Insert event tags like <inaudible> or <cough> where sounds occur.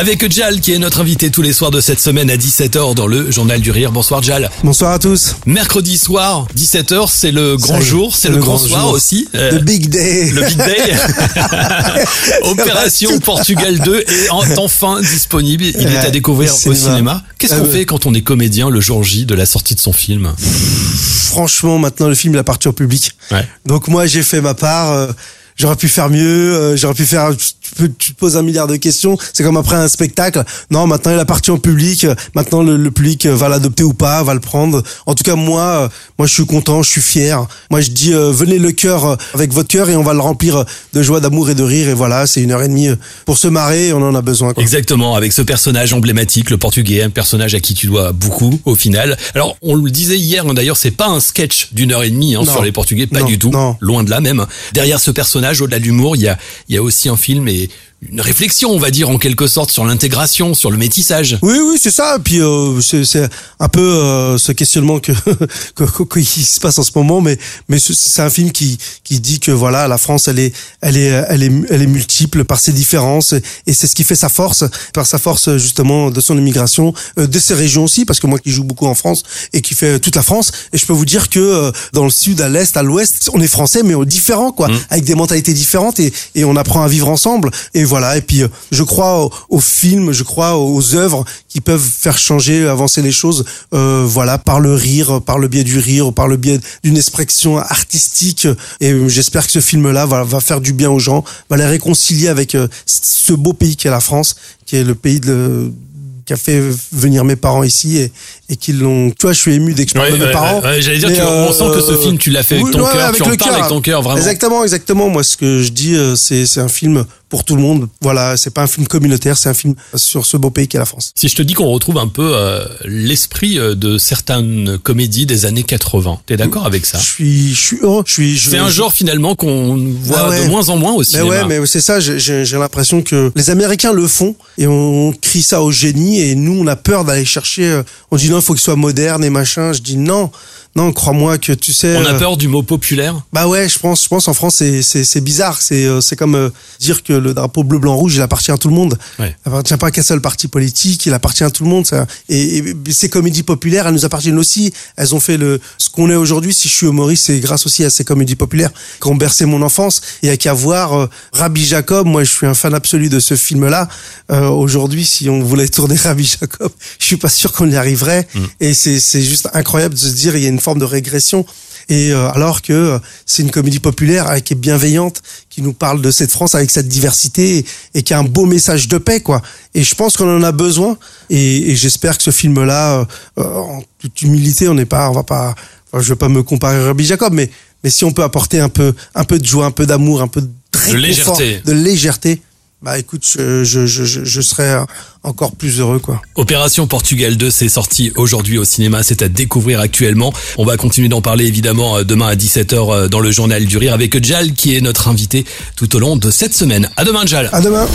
Avec Jal qui est notre invité tous les soirs de cette semaine à 17h dans le Journal du Rire. Bonsoir Jal. Bonsoir à tous. Mercredi soir, 17h, c'est le grand jour, c'est le, grand, soir jour. aussi. Euh, The Big Day. le Big Day. <laughs> <laughs> Opération Portugal 2 est en- enfin disponible. Il est à découvrir au cinéma. Qu'est-ce Ah qu'on fait quand on est comédien le jour J de la sortie de son film? Franchement, maintenant le film il appartient au public. Ouais. Donc moi j'ai fait ma part. euh, J'aurais pu faire mieux, euh, j'aurais pu faire. Tu, te poses un milliard de questions. C'est comme après un spectacle. Non, maintenant il appartient au public. Maintenant le, le public euh, va l'adopter ou pas, va le prendre. En tout cas moi, euh, moi je suis content, je suis fier. Moi je dis euh, venez le cœur euh, avec votre cœur et on va le remplir de joie, d'amour et de rire. Et voilà, c'est une heure et demie pour se marrer. On en a besoin. Quoi. Exactement, avec ce personnage emblématique, le portugais, un personnage à qui tu dois beaucoup au final. Alors, on le disait hier, hein, d'ailleurs, c'est pas un sketch d'une heure et demie hein, sur les portugais, pas Non, du tout, non. loin de là même. Derrière ce personnage, au-delà de l'humour, il y a, il y a aussi un film et des une réflexion, on va dire, en quelque sorte, sur l'intégration, sur le métissage. Oui, oui, c'est ça. Et puis euh, c'est c'est un peu euh, ce questionnement <laughs> que, qui se passe en ce moment, mais mais ce- c'est un film qui qui dit que voilà, la France, elle est elle est elle est elle est multiple par ses différences et c'est ce qui fait sa force, par sa force justement de son immigration, euh, de ses régions aussi, parce que moi qui joue beaucoup en France et qui fait toute la France, et je peux vous dire que euh, dans le sud, à l'est, à l'ouest, on est français mais on est différents quoi, avec des mentalités différentes et et on apprend à vivre ensemble. Et voilà. Et puis euh, je crois au, au film, je crois aux œuvres qui peuvent faire changer, avancer les choses. euh, voilà, par le rire, par le biais du rire, par le biais d'une expression artistique. Et euh, j'espère que ce film-là va, va faire du bien aux gens, va les réconcilier avec euh, ce beau pays qu'est la France, qui est le pays de qui a fait venir mes parents ici et, et qui l'ont. Tu vois, je suis ému dès que je parle Ouais, de mes ouais, parents. ouais, j'allais dire Mais, que on sent que ce euh, film, tu l'as fait avec ton cœur, tu en le parles cœur. avec ton cœur, vraiment. Exactement, exactement. Moi, ce que je dis, euh, c'est c'est un film pour tout le monde. Voilà, c'est pas un film communautaire, c'est un film sur ce beau pays qu'est la France. Si je te dis qu'on retrouve un peu euh, l'esprit euh, de certaines comédies des années 80, t'es d'accord avec ça? Je suis, je suis heureux. Je suis. je- C'est un genre finalement qu'on voit Ah ouais. de moins en moins au Mais cinéma. ouais, mais c'est ça. j'ai- J'ai j'ai l'impression que les Américains le font et on crie ça au génie et nous on a peur d'aller chercher. euh, On dit non, il faut qu'il soit moderne et machin. Je dis non, non, crois-moi que tu sais. On a euh, peur du mot populaire. Bah ouais, je pense, je pense en France c'est c'est bizarre. C'est euh, c'est comme euh, dire que le drapeau bleu blanc rouge il appartient à tout le monde. Ouais. Il appartient pas qu'à seul parti politique. Il appartient à tout le monde. Ça. Et, et ces comédies populaires, elles nous appartiennent aussi. Elles ont fait le ce qu'on est aujourd'hui. Si je suis humoriste, c'est grâce aussi à ces comédies populaires qui ont bercé mon enfance. Et à qu'à voir euh, Rabbi Jacob. Moi, je suis un fan absolu de ce film-là. Euh, aujourd'hui, si on voulait tourner <laughs> Rabbi Jacob, je suis pas sûr qu'on y arriverait. Et c'est c'est juste incroyable de se dire il y a une forme de régression. Et euh, alors que euh, c'est une comédie populaire euh, qui est bienveillante, qui nous parle de cette France avec cette diversité et, et qui a un beau message de paix, quoi. Et je pense qu'on en a besoin. Et, et j'espère que ce film-là, euh, en toute humilité, on n'est pas, on va pas, enfin, je veux pas me comparer à Rabbi Jacob, mais mais si on peut apporter un peu, un peu de joie, un peu d'amour, un peu de, réconfort, légèreté. de légèreté, bah écoute, je je je je, serais euh, encore plus heureux, quoi. Opération Portugal 2, c'est sorti aujourd'hui au cinéma, c'est à découvrir actuellement. On va continuer d'en parler évidemment euh, demain à 17h euh, dans le journal du rire avec Jal qui est notre invité tout au long de cette semaine. À demain Jal. À demain.